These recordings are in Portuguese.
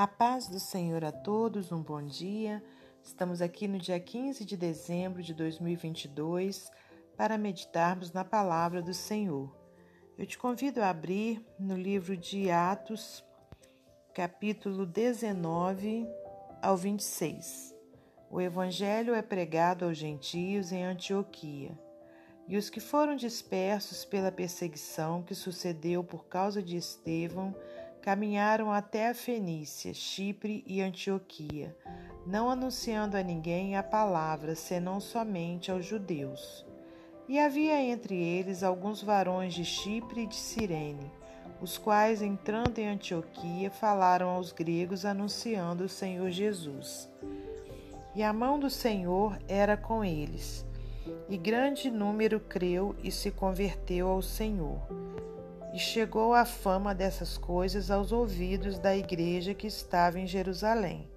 A paz do Senhor a todos, um bom dia. Estamos aqui no dia 15 de dezembro de 2022 para meditarmos na palavra do Senhor. Eu te convido a abrir no livro de Atos, capítulo 19 ao 26. O evangelho é pregado aos gentios em Antioquia. E os que foram dispersos pela perseguição que sucedeu por causa de Estevão caminharam até a Fenícia, Chipre e Antioquia, não anunciando a ninguém a palavra, senão somente aos judeus. E havia entre eles alguns varões de Chipre e de Cirene, os quais, entrando em Antioquia, falaram aos gregos anunciando o Senhor Jesus. E a mão do Senhor era com eles, e grande número creu e se converteu ao Senhor. E chegou a fama dessas coisas aos ouvidos da igreja que estava em Jerusalém.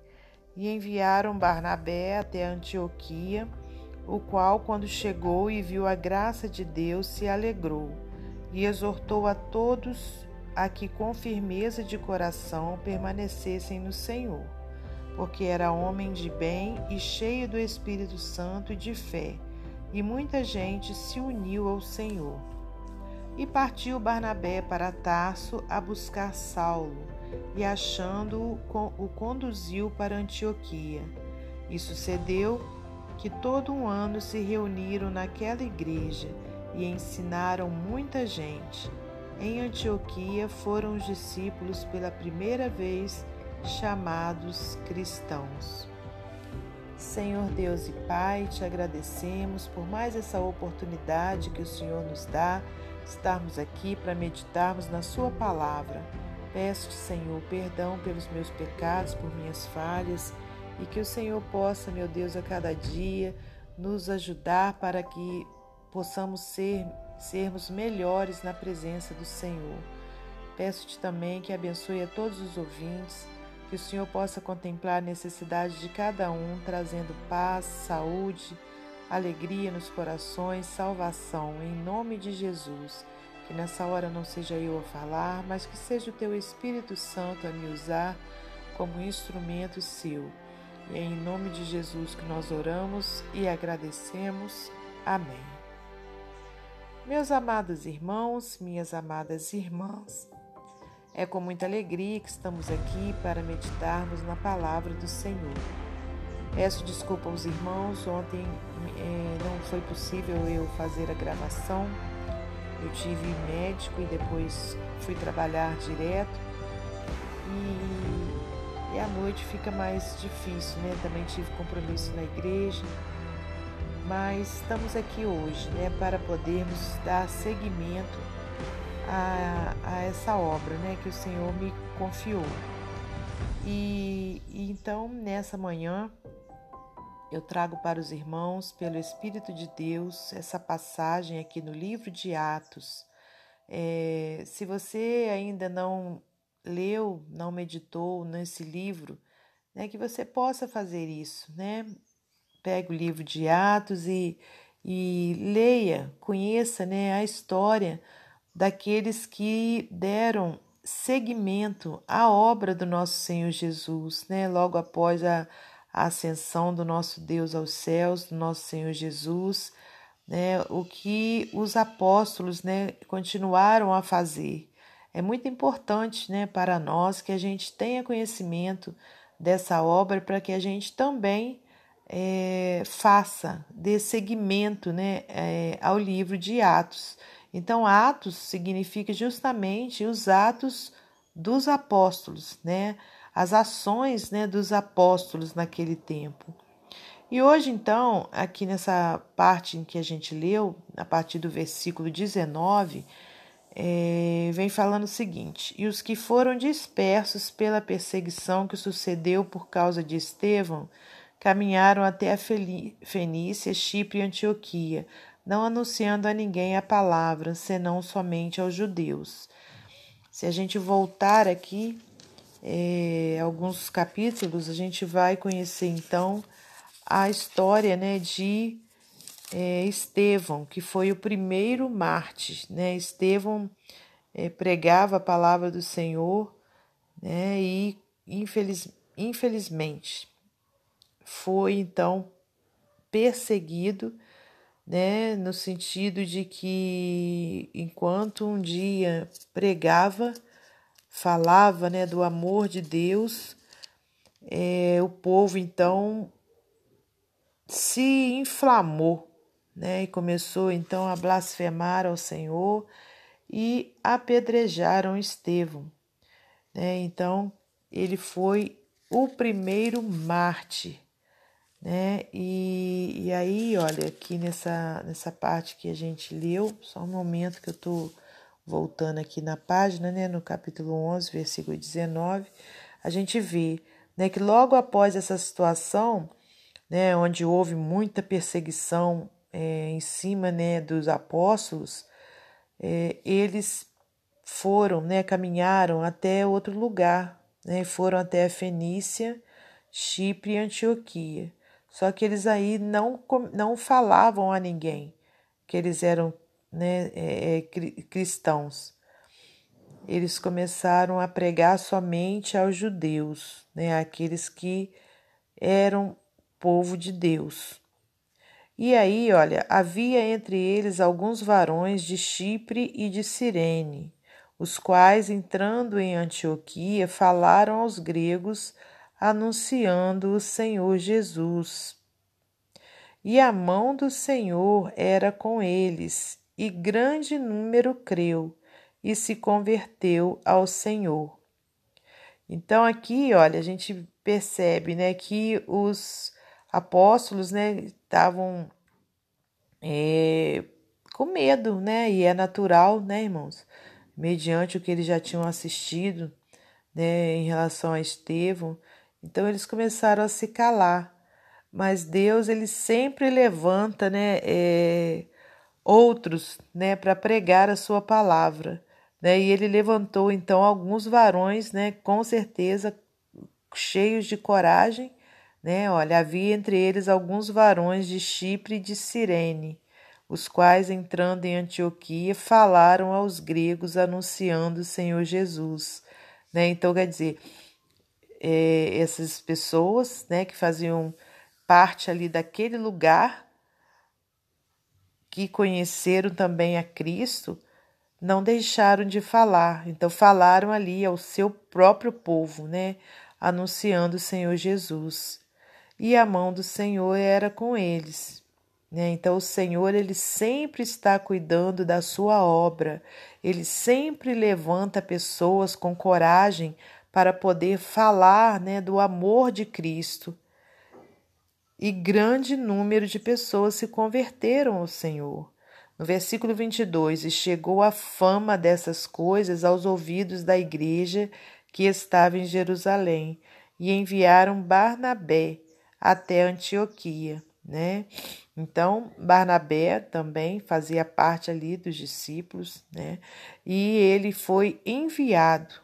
E enviaram Barnabé até Antioquia, o qual, quando chegou e viu a graça de Deus, se alegrou e exortou a todos a que, com firmeza de coração, permanecessem no Senhor, porque era homem de bem e cheio do Espírito Santo e de fé, e muita gente se uniu ao Senhor. E partiu Barnabé para Tarso a buscar Saulo, e achando-o, o conduziu para Antioquia. E sucedeu que todo um ano se reuniram naquela igreja e ensinaram muita gente. Em Antioquia foram os discípulos pela primeira vez chamados cristãos. Senhor Deus e Pai, te agradecemos por mais essa oportunidade que o Senhor nos dá estarmos aqui para meditarmos na Sua palavra. Peço-te, Senhor, perdão pelos meus pecados, por minhas falhas, e que o Senhor possa, meu Deus, a cada dia nos ajudar para que possamos ser, sermos melhores na presença do Senhor. Peço-te também que abençoe a todos os ouvintes, que o Senhor possa contemplar a necessidade de cada um, trazendo paz, saúde, alegria nos corações, salvação, em nome de Jesus. Que nessa hora não seja eu a falar, mas que seja o teu Espírito Santo a me usar como instrumento seu. E é em nome de Jesus que nós oramos e agradecemos. Amém. Meus amados irmãos, minhas amadas irmãs, é com muita alegria que estamos aqui para meditarmos na palavra do Senhor. Peço desculpa aos irmãos, ontem é, não foi possível eu fazer a gravação. Eu tive médico e depois fui trabalhar direto. E, e à noite fica mais difícil, né? Também tive compromisso na igreja. Mas estamos aqui hoje, né, para podermos dar seguimento a, a essa obra, né, que o Senhor me confiou. E, e então, nessa manhã, eu trago para os irmãos, pelo Espírito de Deus, essa passagem aqui no livro de Atos. É, se você ainda não leu, não meditou nesse livro, né, que você possa fazer isso, né? Pegue o livro de Atos e, e leia, conheça né, a história daqueles que deram seguimento à obra do nosso Senhor Jesus, né? Logo após a a ascensão do nosso Deus aos céus, do nosso Senhor Jesus, né, o que os apóstolos né, continuaram a fazer. É muito importante né, para nós que a gente tenha conhecimento dessa obra para que a gente também é, faça, dê seguimento né, é, ao livro de Atos. Então, Atos significa justamente os atos dos apóstolos, né? As ações né, dos apóstolos naquele tempo. E hoje, então, aqui nessa parte em que a gente leu, a partir do versículo 19, é, vem falando o seguinte: E os que foram dispersos pela perseguição que sucedeu por causa de Estevão caminharam até a Fenícia, Chipre e Antioquia, não anunciando a ninguém a palavra, senão somente aos judeus. Se a gente voltar aqui é, alguns capítulos, a gente vai conhecer então a história né, de é, Estevão, que foi o primeiro mártir. Né? Estevão é, pregava a palavra do Senhor né, e infeliz, infelizmente, foi então perseguido, né, no sentido de que enquanto um dia pregava, falava, né, do amor de Deus, é, o povo então se inflamou, né, e começou então a blasfemar ao Senhor e apedrejaram Estevão, né? Então ele foi o primeiro Marte, né? E, e aí, olha, aqui nessa, nessa parte que a gente leu, só um momento que eu tô voltando aqui na página, né? No capítulo 11, versículo 19, a gente vê, né? Que logo após essa situação, né? Onde houve muita perseguição é, em cima, né? Dos apóstolos, é, eles foram, né? Caminharam até outro lugar, né? Foram até a Fenícia, Chipre e Antioquia. Só que eles aí não, não falavam a ninguém que eles eram né, é, é cristãos. Eles começaram a pregar somente aos judeus, né, aqueles que eram povo de Deus. E aí, olha, havia entre eles alguns varões de Chipre e de Cirene, os quais, entrando em Antioquia, falaram aos gregos, anunciando o Senhor Jesus. E a mão do Senhor era com eles, e grande número creu e se converteu ao Senhor. Então aqui, olha, a gente percebe, né, que os apóstolos, né, estavam é, com medo, né, e é natural, né, irmãos, mediante o que eles já tinham assistido, né, em relação a Estevão. Então eles começaram a se calar. Mas Deus ele sempre levanta, né, é, outros, né, para pregar a sua palavra, né? E ele levantou então alguns varões, né, com certeza cheios de coragem, né? Olha, havia entre eles alguns varões de Chipre e de Cirene, os quais, entrando em Antioquia, falaram aos gregos anunciando o Senhor Jesus. Né? Então, quer dizer, é, essas pessoas né, que faziam parte ali daquele lugar, que conheceram também a Cristo, não deixaram de falar. Então, falaram ali ao seu próprio povo, né? Anunciando o Senhor Jesus. E a mão do Senhor era com eles. Né? Então, o Senhor, ele sempre está cuidando da sua obra, ele sempre levanta pessoas com coragem para poder falar né, do amor de Cristo. E grande número de pessoas se converteram ao Senhor. No versículo 22, e chegou a fama dessas coisas aos ouvidos da igreja que estava em Jerusalém, e enviaram Barnabé até Antioquia, né? Então, Barnabé também fazia parte ali dos discípulos, né? E ele foi enviado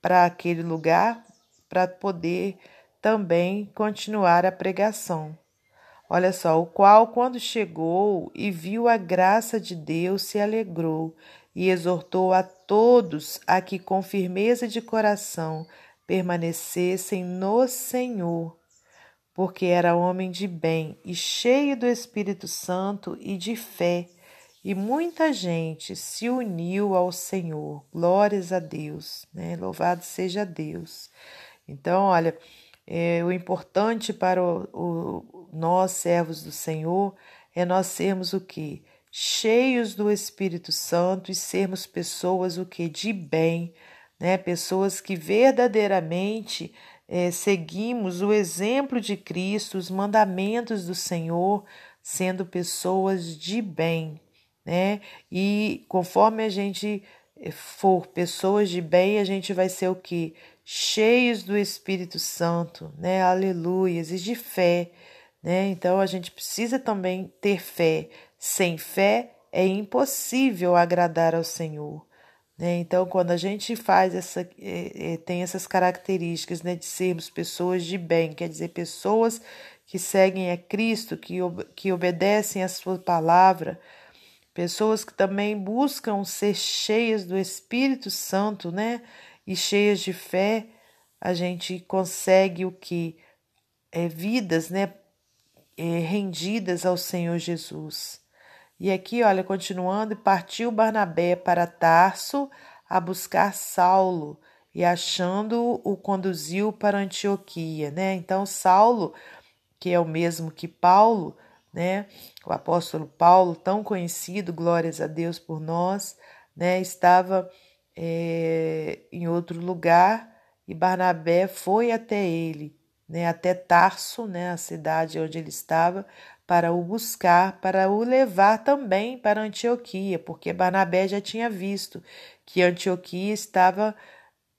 para aquele lugar para poder também continuar a pregação. Olha só, o qual, quando chegou e viu a graça de Deus, se alegrou e exortou a todos a que, com firmeza de coração, permanecessem no Senhor porque era homem de bem e cheio do Espírito Santo e de fé, e muita gente se uniu ao Senhor. Glórias a Deus, né? Louvado seja Deus. Então, olha, é, o importante para o, o, nós, servos do Senhor, é nós sermos o que? Cheios do Espírito Santo e sermos pessoas o que? De bem, né? Pessoas que verdadeiramente é, seguimos o exemplo de Cristo, os mandamentos do Senhor, sendo pessoas de bem, né? E conforme a gente é, for pessoas de bem, a gente vai ser o que? Cheios do Espírito Santo, né? Aleluias, e de fé, né? Então a gente precisa também ter fé. Sem fé é impossível agradar ao Senhor. Né? Então, quando a gente faz essa, é, é, tem essas características né, de sermos pessoas de bem, quer dizer, pessoas que seguem a Cristo, que, que obedecem a Sua palavra, pessoas que também buscam ser cheias do Espírito Santo, né? E cheias de fé, a gente consegue o que? É, vidas, né? É, rendidas ao Senhor Jesus. E aqui, olha, continuando, partiu Barnabé para Tarso a buscar Saulo e achando o conduziu para Antioquia, né? Então Saulo, que é o mesmo que Paulo, né? O apóstolo Paulo, tão conhecido, glórias a Deus por nós, né? Estava é, em outro lugar e Barnabé foi até ele, né? Até Tarso, né? A cidade onde ele estava, para o buscar, para o levar também para Antioquia, porque Barnabé já tinha visto que Antioquia estava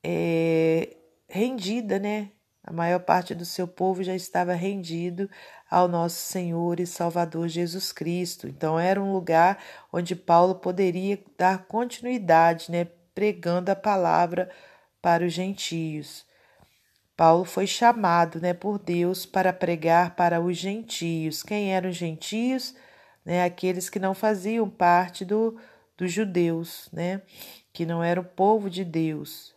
é, rendida, né? A maior parte do seu povo já estava rendido ao nosso Senhor e Salvador Jesus Cristo. Então era um lugar onde Paulo poderia dar continuidade, né, pregando a palavra para os gentios. Paulo foi chamado, né, por Deus para pregar para os gentios. Quem eram os gentios? Né, aqueles que não faziam parte do, dos judeus, né, que não eram o povo de Deus.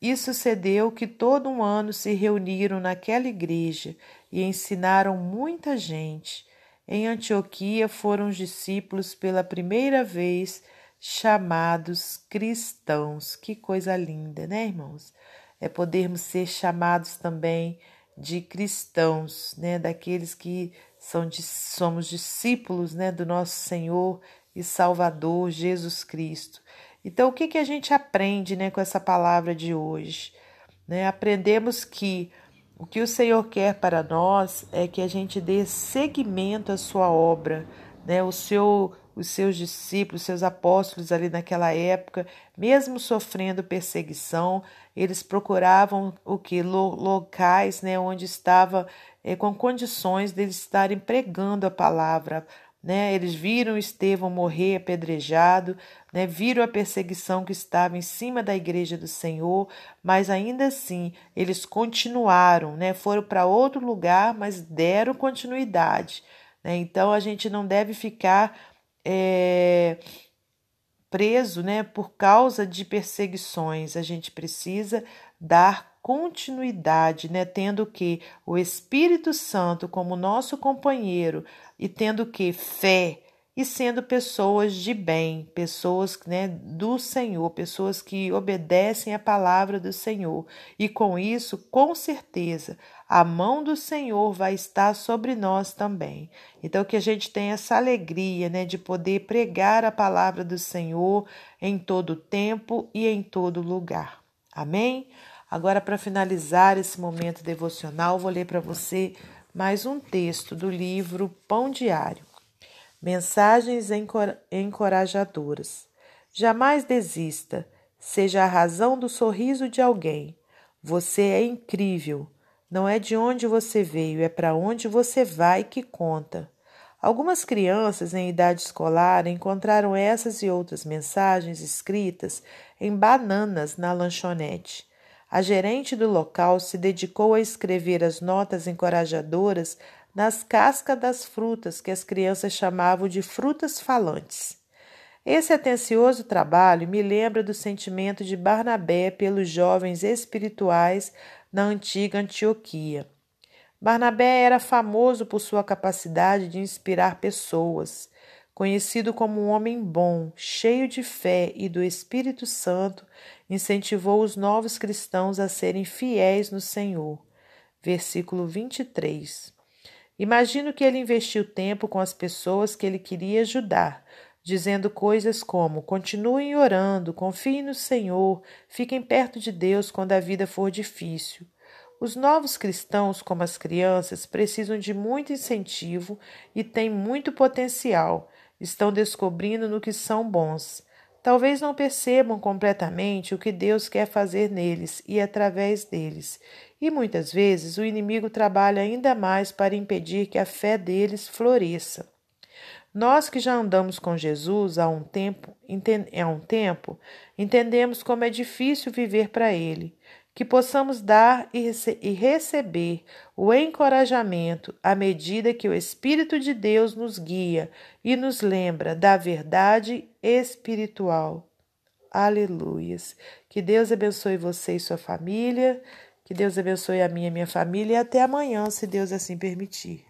E sucedeu que todo um ano se reuniram naquela igreja e ensinaram muita gente. Em Antioquia foram os discípulos pela primeira vez chamados cristãos. Que coisa linda, né, irmãos? É podermos ser chamados também de cristãos, né, daqueles que são somos discípulos, né, do nosso Senhor e Salvador Jesus Cristo. Então, o que, que a gente aprende né, com essa palavra de hoje? Né? Aprendemos que o que o Senhor quer para nós é que a gente dê seguimento à sua obra, né? O seu, os seus discípulos, seus apóstolos ali naquela época, mesmo sofrendo perseguição, eles procuravam o que locais, né, onde estava é, com condições deles estarem pregando a palavra, né? Eles viram Estevão morrer apedrejado, né? viram a perseguição que estava em cima da igreja do Senhor, mas ainda assim eles continuaram, né? foram para outro lugar, mas deram continuidade. Né? Então a gente não deve ficar é, preso né? por causa de perseguições, a gente precisa dar continuidade, né? Tendo que o Espírito Santo como nosso companheiro e tendo que fé e sendo pessoas de bem, pessoas né, do Senhor, pessoas que obedecem a palavra do Senhor. E com isso, com certeza, a mão do Senhor vai estar sobre nós também. Então, que a gente tenha essa alegria né, de poder pregar a palavra do Senhor em todo tempo e em todo lugar. Amém? Agora, para finalizar esse momento devocional, vou ler para você mais um texto do livro Pão Diário. Mensagens encorajadoras. Jamais desista, seja a razão do sorriso de alguém. Você é incrível. Não é de onde você veio, é para onde você vai que conta. Algumas crianças em idade escolar encontraram essas e outras mensagens escritas em bananas na lanchonete. A gerente do local se dedicou a escrever as notas encorajadoras nas cascas das frutas que as crianças chamavam de frutas falantes. Esse atencioso trabalho me lembra do sentimento de Barnabé pelos jovens espirituais na antiga Antioquia. Barnabé era famoso por sua capacidade de inspirar pessoas. Conhecido como um homem bom, cheio de fé e do Espírito Santo, incentivou os novos cristãos a serem fiéis no Senhor. Versículo 23. Imagino que ele investiu tempo com as pessoas que ele queria ajudar, dizendo coisas como: continuem orando, confiem no Senhor, fiquem perto de Deus quando a vida for difícil. Os novos cristãos, como as crianças, precisam de muito incentivo e têm muito potencial. Estão descobrindo no que são bons. Talvez não percebam completamente o que Deus quer fazer neles e através deles, e muitas vezes o inimigo trabalha ainda mais para impedir que a fé deles floresça. Nós que já andamos com Jesus há um tempo, há um tempo, entendemos como é difícil viver para ele que possamos dar e, rece e receber o encorajamento à medida que o Espírito de Deus nos guia e nos lembra da verdade espiritual. Aleluias. Que Deus abençoe você e sua família. Que Deus abençoe a minha e a minha família e até amanhã, se Deus assim permitir.